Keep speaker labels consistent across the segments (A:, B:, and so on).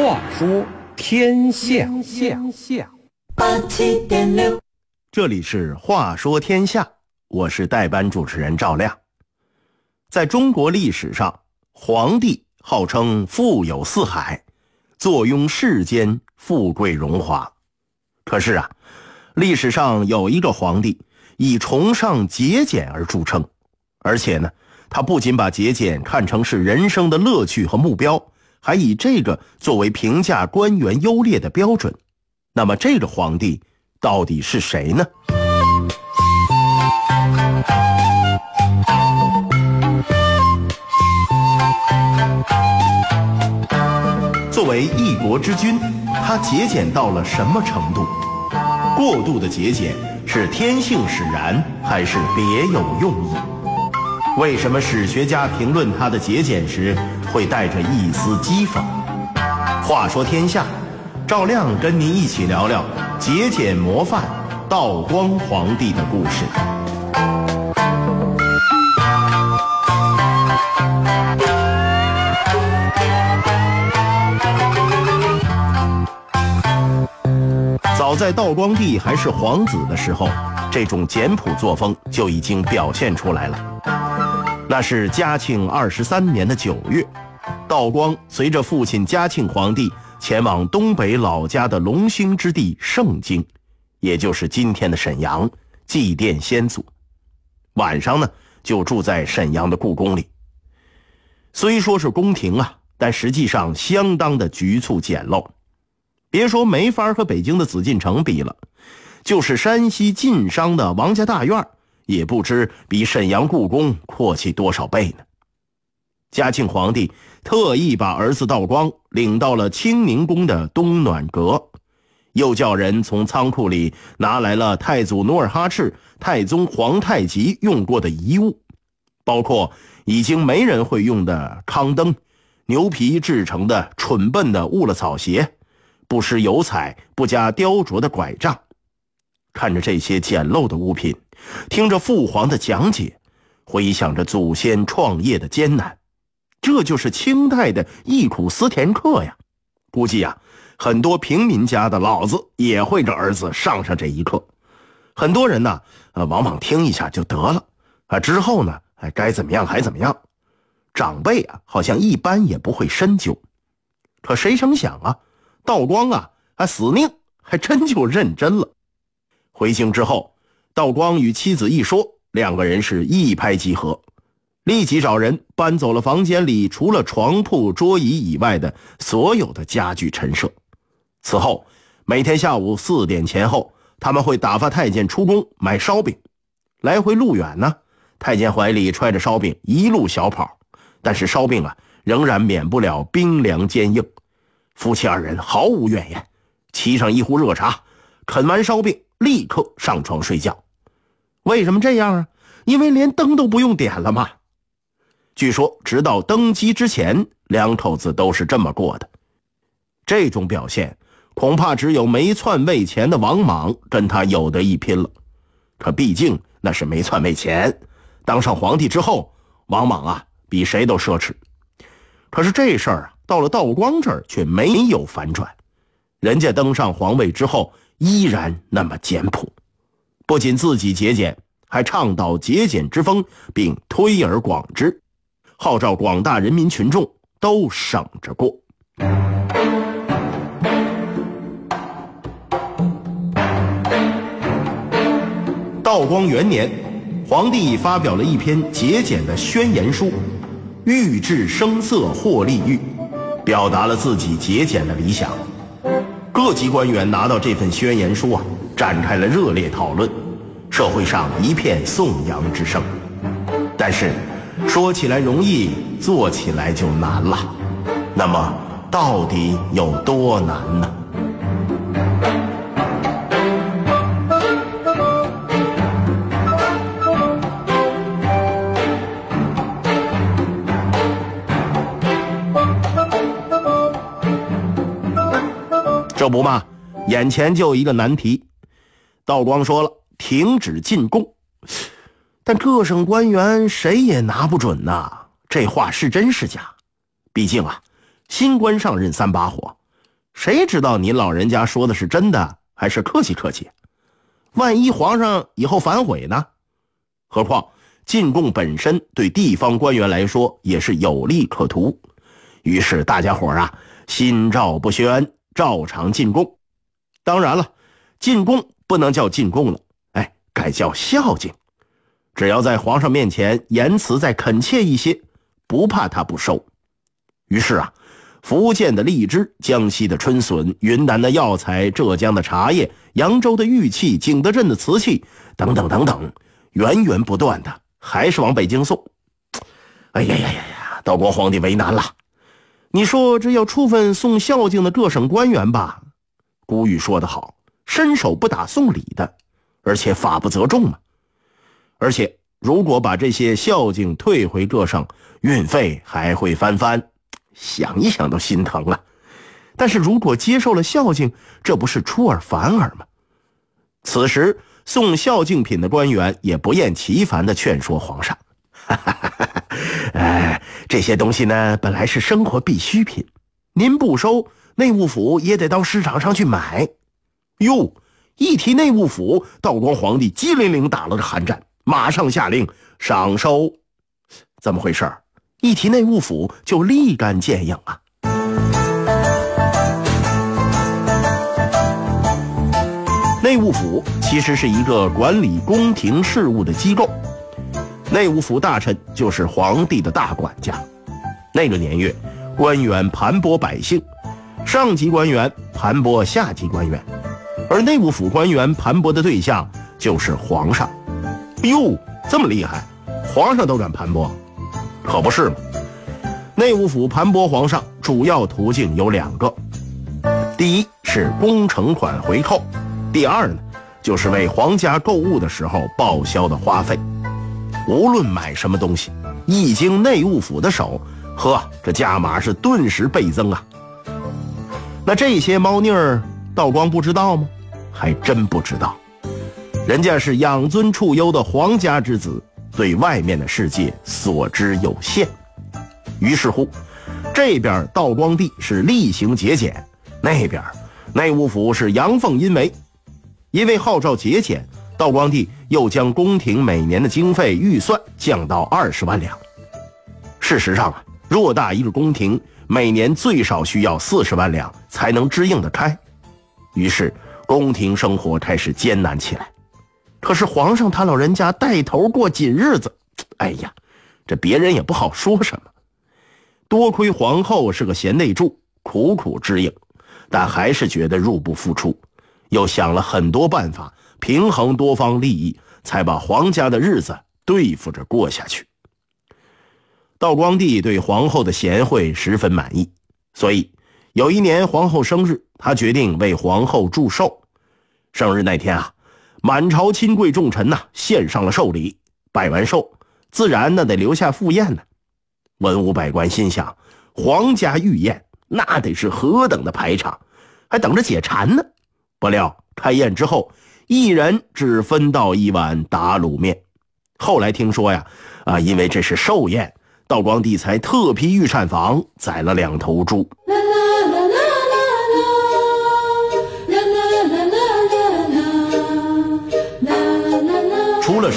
A: 话说天下，
B: 八七点六，
C: 这里是《话说天下》，我是代班主持人赵亮。在中国历史上，皇帝号称富有四海，坐拥世间富贵荣华。可是啊，历史上有一个皇帝以崇尚节俭而著称，而且呢，他不仅把节俭看成是人生的乐趣和目标，还以这个作为评价官员优劣的标准。那么，这个皇帝到底是谁呢？作为一国之君，他节俭到了什么程度？过度的节俭是天性使然，还是别有用意？为什么史学家评论他的节俭时会带着一丝讥讽？话说天下，赵亮跟您一起聊聊节俭模范道光皇帝的故事。早在道光帝还是皇子的时候，这种简朴作风就已经表现出来了。那是嘉庆二十三年的九月，道光随着父亲嘉庆皇帝前往东北老家的龙兴之地盛京，也就是今天的沈阳，祭奠先祖。晚上呢，就住在沈阳的故宫里。虽说是宫廷啊，但实际上相当的局促简陋。别说没法和北京的紫禁城比了，就是山西晋商的王家大院也不知比沈阳故宫阔气多少倍呢。嘉庆皇帝特意把儿子道光领到了清宁宫的东暖阁，又叫人从仓库里拿来了太祖努尔哈赤、太宗皇太极用过的遗物，包括已经没人会用的康灯、牛皮制成的蠢笨的兀了草鞋。不施油彩、不加雕琢的拐杖，看着这些简陋的物品，听着父皇的讲解，回想着祖先创业的艰难，这就是清代的忆苦思甜课呀！估计呀，很多平民家的老子也会给儿子上上这一课。很多人呢，呃，往往听一下就得了，啊，之后呢，哎，该怎么样还怎么样。长辈啊，好像一般也不会深究。可谁成想啊？道光啊，还死命，还真就认真了。回京之后，道光与妻子一说，两个人是一拍即合，立即找人搬走了房间里除了床铺、桌椅以外的所有的家具陈设。此后，每天下午四点前后，他们会打发太监出宫买烧饼，来回路远呢，太监怀里揣着烧饼，一路小跑，但是烧饼啊，仍然免不了冰凉坚硬。夫妻二人毫无怨言，沏上一壶热茶，啃完烧饼，立刻上床睡觉。为什么这样啊？因为连灯都不用点了嘛。据说，直到登基之前，两口子都是这么过的。这种表现，恐怕只有没篡位前的王莽跟他有得一拼了。可毕竟那是没篡位前，当上皇帝之后，王莽啊，比谁都奢侈。可是这事儿啊。到了道光这儿却没有反转，人家登上皇位之后依然那么简朴，不仅自己节俭，还倡导节俭之风，并推而广之，号召广大人民群众都省着过。道光元年，皇帝发表了一篇节俭的宣言书，欲治声色获利欲。表达了自己节俭的理想，各级官员拿到这份宣言书啊，展开了热烈讨论，社会上一片颂扬之声。但是，说起来容易，做起来就难了。那么，到底有多难呢？这不嘛，眼前就一个难题。道光说了，停止进贡，但各省官员谁也拿不准呐。这话是真是假？毕竟啊，新官上任三把火，谁知道您老人家说的是真的还是客气客气？万一皇上以后反悔呢？何况进贡本身对地方官员来说也是有利可图。于是大家伙啊，心照不宣，照常进贡。当然了，进贡不能叫进贡了，哎，改叫孝敬。只要在皇上面前言辞再恳切一些，不怕他不收。于是啊。福建的荔枝，江西的春笋，云南的药材，浙江的茶叶，扬州的玉器，景德镇的瓷器，等等等等，源源不断的，还是往北京送。哎呀呀呀呀！道光皇帝为难了。你说这要处分送孝敬的各省官员吧？古语说得好，伸手不打送礼的，而且法不责众嘛。而且如果把这些孝敬退回各省，运费还会翻番。想一想都心疼啊！但是如果接受了孝敬，这不是出尔反尔吗？此时送孝敬品的官员也不厌其烦地劝说皇上：“哈哈哈哈哎，这些东西呢，本来是生活必需品，您不收，内务府也得到市场上去买。”哟，一提内务府，道光皇帝机灵灵打了个寒战，马上下令赏收。怎么回事？一提内务府就立竿见影啊！内务府其实是一个管理宫廷事务的机构，内务府大臣就是皇帝的大管家。那个年月，官员盘剥百姓，上级官员盘剥下级官员，而内务府官员盘剥的对象就是皇上。哟，这么厉害，皇上都敢盘剥？可不是吗！内务府盘剥皇上主要途径有两个，第一是工程款回扣，第二呢，就是为皇家购物的时候报销的花费。无论买什么东西，一经内务府的手，呵，这价码是顿时倍增啊！那这些猫腻儿，道光不知道吗？还真不知道，人家是养尊处优的皇家之子。对外面的世界所知有限，于是乎，这边道光帝是厉行节俭，那边内务府是阳奉阴违。因为号召节俭，道光帝又将宫廷每年的经费预算降到二十万两。事实上啊，偌大一个宫廷，每年最少需要四十万两才能支应得开，于是宫廷生活开始艰难起来。可是皇上他老人家带头过紧日子，哎呀，这别人也不好说什么。多亏皇后是个贤内助，苦苦支应，但还是觉得入不敷出，又想了很多办法平衡多方利益，才把皇家的日子对付着过下去。道光帝对皇后的贤惠十分满意，所以有一年皇后生日，他决定为皇后祝寿。生日那天啊。满朝亲贵重臣呐，献上了寿礼，拜完寿，自然那得留下赴宴呢。文武百官心想，皇家御宴那得是何等的排场，还等着解馋呢。不料开宴之后，一人只分到一碗打卤面。后来听说呀，啊，因为这是寿宴，道光帝才特批御膳房宰了两头猪。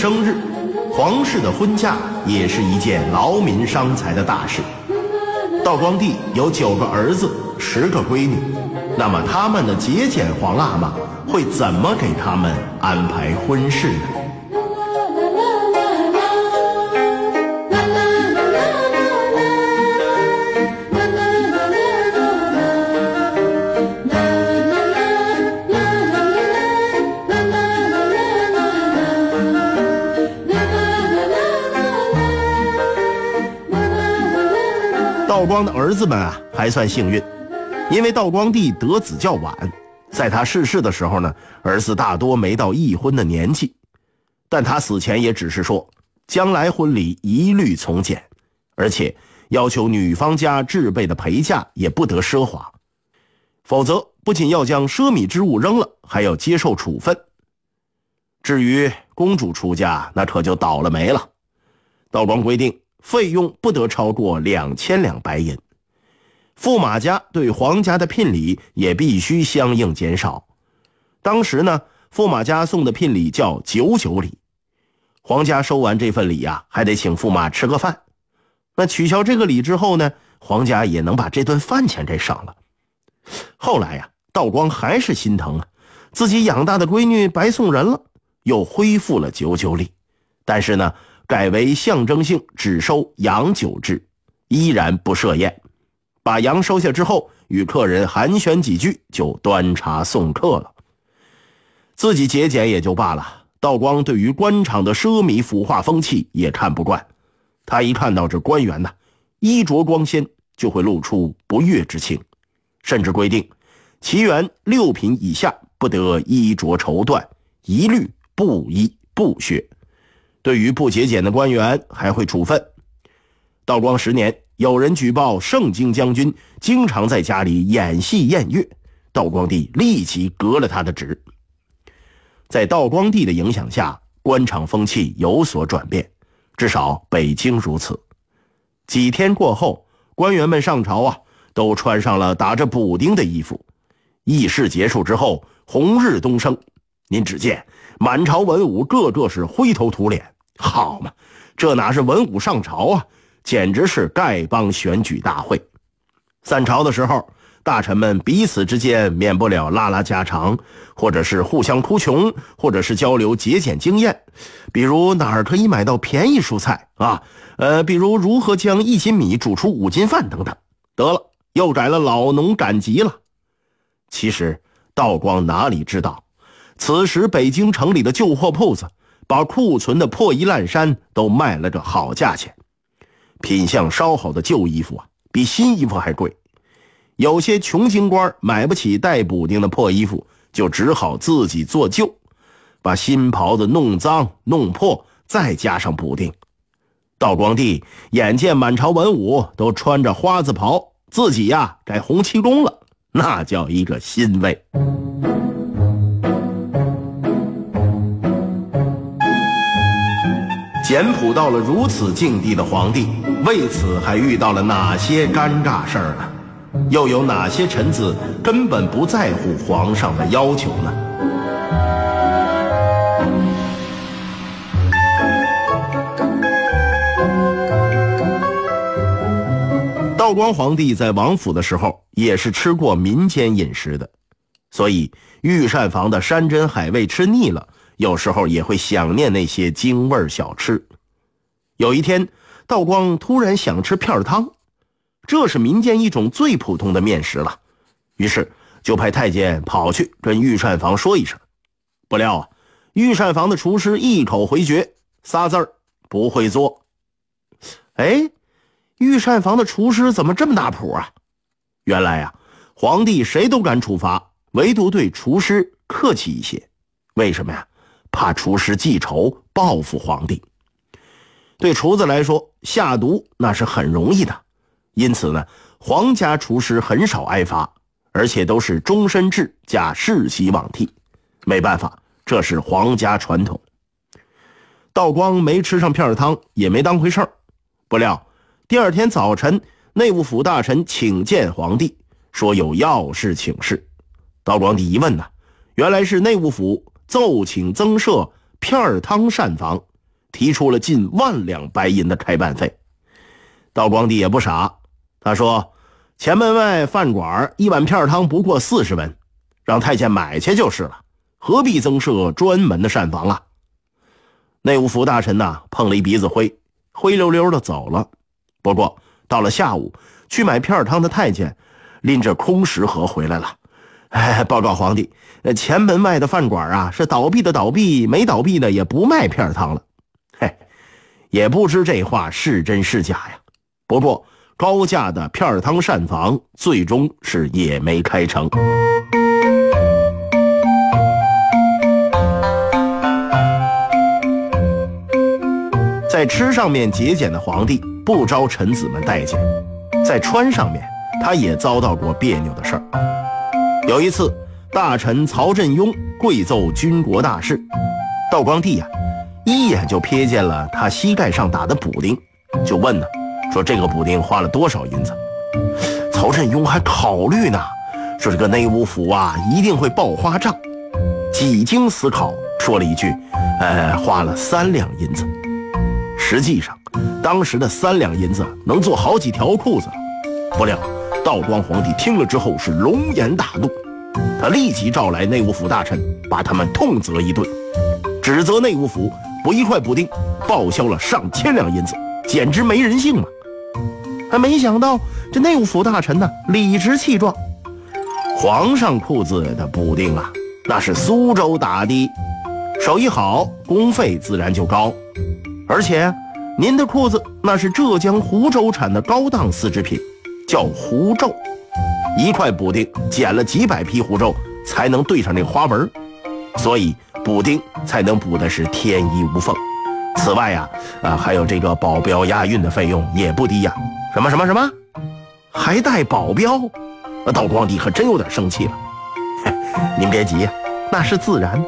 C: 生日，皇室的婚嫁也是一件劳民伤财的大事。道光帝有九个儿子，十个闺女，那么他们的节俭皇阿玛会怎么给他们安排婚事呢？道光的儿子们啊，还算幸运，因为道光帝得子较晚，在他逝世的时候呢，儿子大多没到议婚的年纪。但他死前也只是说，将来婚礼一律从简，而且要求女方家置备的陪嫁也不得奢华，否则不仅要将奢靡之物扔了，还要接受处分。至于公主出嫁，那可就倒了霉了。道光规定。费用不得超过两千两白银，驸马家对皇家的聘礼也必须相应减少。当时呢，驸马家送的聘礼叫九九礼，皇家收完这份礼呀，还得请驸马吃个饭。那取消这个礼之后呢，皇家也能把这顿饭钱给省了。后来呀，道光还是心疼啊，自己养大的闺女白送人了，又恢复了九九礼，但是呢，改为象征性只收洋酒制，依然不设宴。把羊收下之后，与客人寒暄几句，就端茶送客了。自己节俭也就罢了，道光对于官场的奢靡腐化风气也看不惯。他一看到这官员呐，衣着光鲜，就会露出不悦之情，甚至规定，其员六品以下不得衣着绸缎，一律不衣不靴。对于不节俭的官员，还会处分。道光十年。有人举报盛京将军经常在家里演戏宴乐，道光帝立即革了他的职。在道光帝的影响下，官场风气有所转变，至少北京如此。几天过后，官员们上朝啊，都穿上了打着补丁的衣服。议事结束之后，红日东升，您只见满朝文武个个是灰头土脸。好嘛，这哪是文武上朝啊？简直是丐帮选举大会。散朝的时候，大臣们彼此之间免不了拉拉家常，或者是互相哭穷，或者是交流节俭经验，比如哪儿可以买到便宜蔬菜啊？呃，比如如何将一斤米煮出五斤饭等等。得了，又改了老农赶集了。其实道光哪里知道，此时北京城里的旧货铺子把库存的破衣烂衫都卖了个好价钱。品相稍好的旧衣服啊，比新衣服还贵。有些穷京官买不起带补丁的破衣服，就只好自己做旧，把新袍子弄脏弄破，再加上补丁。道光帝眼见满朝文武都穿着花子袍，自己呀改红旗公了，那叫一个欣慰。简朴到了如此境地的皇帝。为此还遇到了哪些尴尬事儿呢？又有哪些臣子根本不在乎皇上的要求呢？道光皇帝在王府的时候也是吃过民间饮食的，所以御膳房的山珍海味吃腻了，有时候也会想念那些京味小吃。有一天。道光突然想吃片汤，这是民间一种最普通的面食了，于是就派太监跑去跟御膳房说一声。不料啊，御膳房的厨师一口回绝，仨字儿不会做。哎，御膳房的厨师怎么这么大谱啊？原来呀，皇帝谁都敢处罚，唯独对厨师客气一些。为什么呀？怕厨师记仇报复皇帝。对厨子来说，下毒那是很容易的，因此呢，皇家厨师很少挨罚，而且都是终身制加世袭罔替。没办法，这是皇家传统。道光没吃上片儿汤，也没当回事儿。不料第二天早晨，内务府大臣请见皇帝，说有要事请示。道光帝一问呢，原来是内务府奏请增设片儿汤膳房。提出了近万两白银的开办费，道光帝也不傻，他说：“前门外饭馆一碗片儿汤不过四十文，让太监买去就是了，何必增设专门的膳房啊？”内务府大臣呐碰了一鼻子灰，灰溜溜的走了。不过到了下午，去买片儿汤的太监拎着空食盒回来了，哎，报告皇帝，那前门外的饭馆啊是倒闭的倒闭，没倒闭的也不卖片汤了。嘿，也不知这话是真是假呀。不过高价的片汤膳房最终是也没开成。在吃上面节俭的皇帝不招臣子们待见，在穿上面他也遭到过别扭的事儿。有一次，大臣曹振庸跪奏军国大事，道光帝呀。一眼就瞥见了他膝盖上打的补丁，就问呢，说这个补丁花了多少银子？曹振庸还考虑呢，说这个内务府啊一定会报花账。几经思考，说了一句：“呃，花了三两银子。”实际上，当时的三两银子能做好几条裤子。不料，道光皇帝听了之后是龙颜大怒，他立即召来内务府大臣，把他们痛责一顿，指责内务府不一块补丁报销了上千两银子，简直没人性嘛！还没想到这内务府大臣呢，理直气壮：“皇上裤子的补丁啊！”那是苏州打的，手艺好，工费自然就高。而且，您的裤子那是浙江湖州产的高档丝织品，叫湖皱，一块补丁剪了几百匹狐咒才能对上这花纹，所以补丁才能补的是天衣无缝。此外呀，啊，还有这个保镖押运的费用也不低呀。什么什么什么，还带保镖？道光帝可真有点生气了。您别急，那是自然。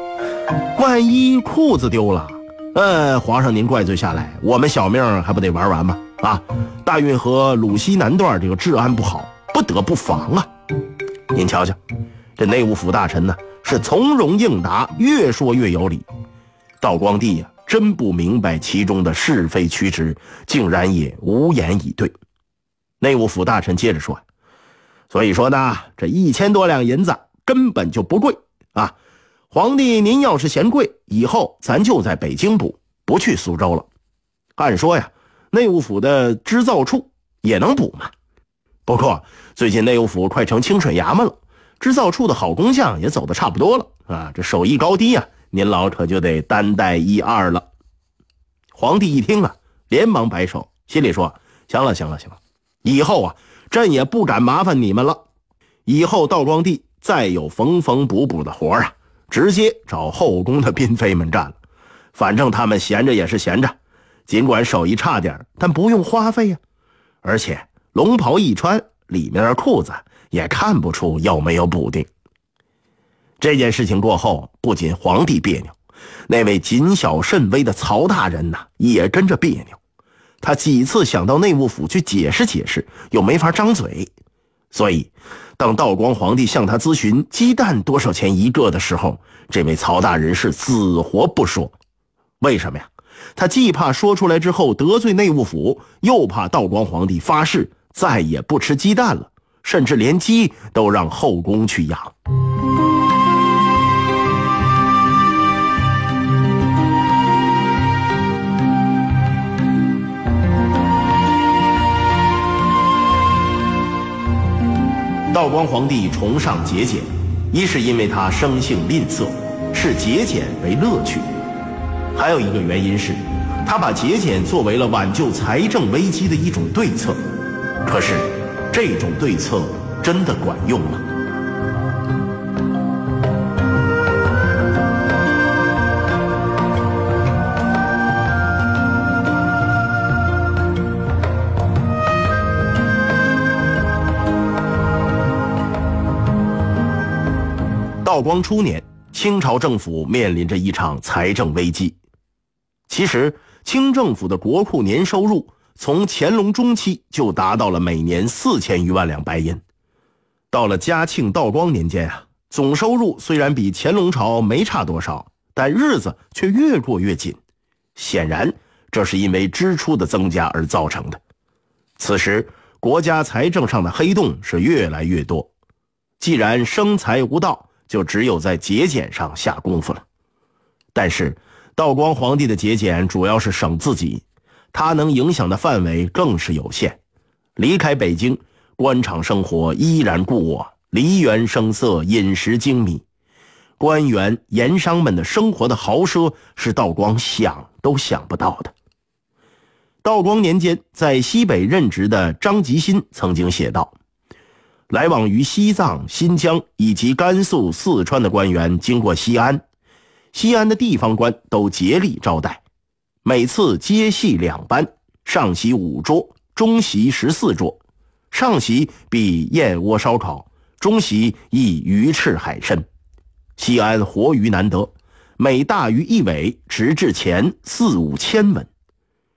C: 万一裤子丢了，呃，皇上您怪罪下来，我们小命还不得玩完吗？啊，大运河鲁西南段这个治安不好，不得不防啊。您瞧瞧，这内务府大臣呢是从容应答，越说越有理。道光帝呀，真不明白其中的是非曲直，竟然也无言以对。内务府大臣接着说：“所以说呢，这一千多两银子。”根本就不贵啊！皇帝，您要是嫌贵，以后咱就在北京补，不去苏州了。按说呀，内务府的织造处也能补嘛。不过最近内务府快成清水衙门了，织造处的好工匠也走的差不多了啊。这手艺高低呀，您老可就得担待一二了。皇帝一听啊，连忙摆手，心里说：行了，行了，行了，以后啊，朕也不敢麻烦你们了。以后道光帝。再有缝缝补补的活啊，直接找后宫的嫔妃们干了。反正他们闲着也是闲着，尽管手艺差点，但不用花费呀。而且龙袍一穿，里面的裤子也看不出有没有补丁。这件事情过后，不仅皇帝别扭，那位谨小慎微的曹大人呐也跟着别扭。他几次想到内务府去解释解释，又没法张嘴，所以。当道光皇帝向他咨询鸡蛋多少钱一个的时候，这位曹大人是死活不说。为什么呀？他既怕说出来之后得罪内务府，又怕道光皇帝发誓再也不吃鸡蛋了，甚至连鸡都让后宫去养。道光皇帝崇尚节俭，一是因为他生性吝啬，视节俭为乐趣；还有一个原因是，他把节俭作为了挽救财政危机的一种对策。可是，这种对策真的管用吗？道光初年，清朝政府面临着一场财政危机。其实，清政府的国库年收入从乾隆中期就达到了每年四千余万两白银。到了嘉庆、道光年间啊，总收入虽然比乾隆朝没差多少，但日子却越过越紧。显然，这是因为支出的增加而造成的。此时，国家财政上的黑洞是越来越多。既然生财无道，就只有在节俭上下功夫了，但是道光皇帝的节俭主要是省自己，他能影响的范围更是有限。离开北京，官场生活依然故我，梨园声色，饮食精米，官员盐商们的生活的豪奢是道光想都想不到的。道光年间，在西北任职的张吉新曾经写道。来往于西藏、新疆以及甘肃、四川的官员经过西安，西安的地方官都竭力招待，每次接戏两班，上席五桌，中席十四桌。上席必燕窝烧烤，中席亦鱼翅海参。西安活鱼难得，每大鱼一尾直至钱四五千文。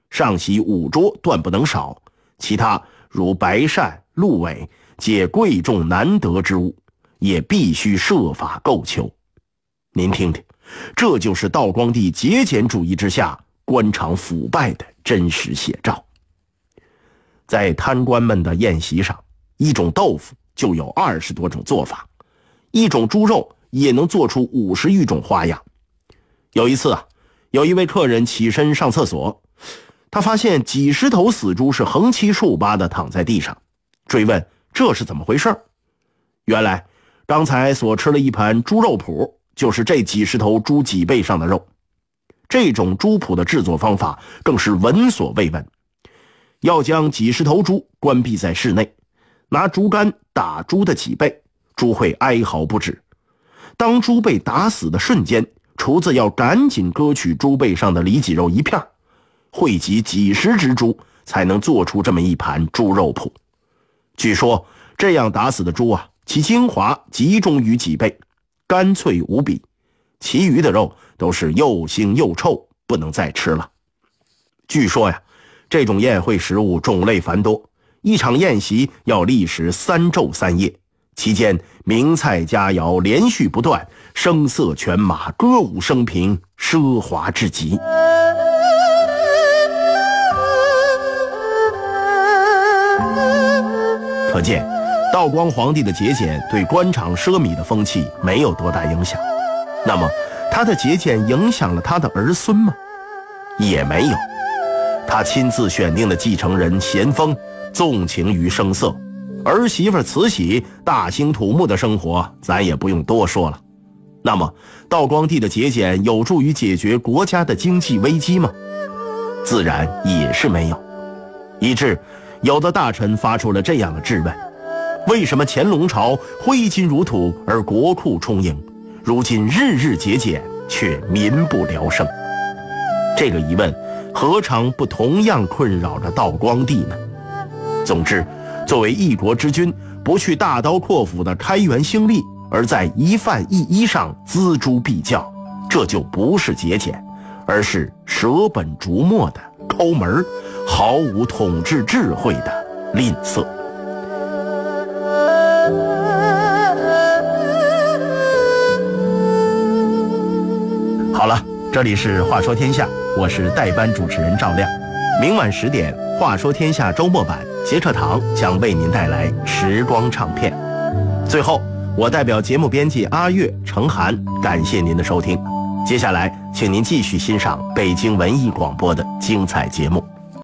C: 上席五桌断不能少，其他如白鳝、鹿尾。皆贵重难得之物，也必须设法购求。您听听，这就是道光帝节俭主义之下官场腐败的真实写照。在贪官们的宴席上，一种豆腐就有二十多种做法，一种猪肉也能做出五十余种花样。有一次啊，有一位客人起身上厕所，他发现几十头死猪是横七竖八的躺在地上，追问这是怎么回事原来刚才所吃了一盘猪肉脯，就是这几十头猪脊背上的肉。这种猪脯的制作方法更是闻所未闻。要将几十头猪关闭在室内，拿竹竿打猪的脊背，猪会哀嚎不止。当猪被打死的瞬间，厨子要赶紧割取猪背上的里脊肉一片，汇集几十只猪才能做出这么一盘猪肉脯。据说这样打死的猪啊，其精华集中于脊背，干脆无比，其余的肉都是又腥又臭，不能再吃了。据说呀。这种宴会食物种类繁多，一场宴席要历时三昼三夜，期间名菜佳肴连续不断，声色犬马，歌舞升平，奢华至极。可见，道光皇帝的节俭对官场奢靡的风气没有多大影响。那么，他的节俭影响了他的儿孙吗？也没有。他亲自选定的继承人咸丰，纵情于声色，儿媳妇慈禧大兴土木的生活，咱也不用多说了。那么，道光帝的节俭有助于解决国家的经济危机吗？自然也是没有。以致有的大臣发出了这样的质问：为什么乾隆朝挥金如土而国库充盈，如今日日节俭却民不聊生？这个疑问。何尝不同样困扰着道光帝呢？总之，作为一国之君，不去大刀阔斧的开元兴利，而在一饭一衣上锱铢必较，这就不是节俭，而是舍本逐末的抠门毫无统治智慧的吝啬。这里是《话说天下》，我是代班主持人赵亮。明晚十点，《话说天下》周末版杰课堂将为您带来时光唱片。最后，我代表节目编辑阿月、程涵，感谢您的收听。接下来，请您继续欣赏北京文艺广播的精彩节目。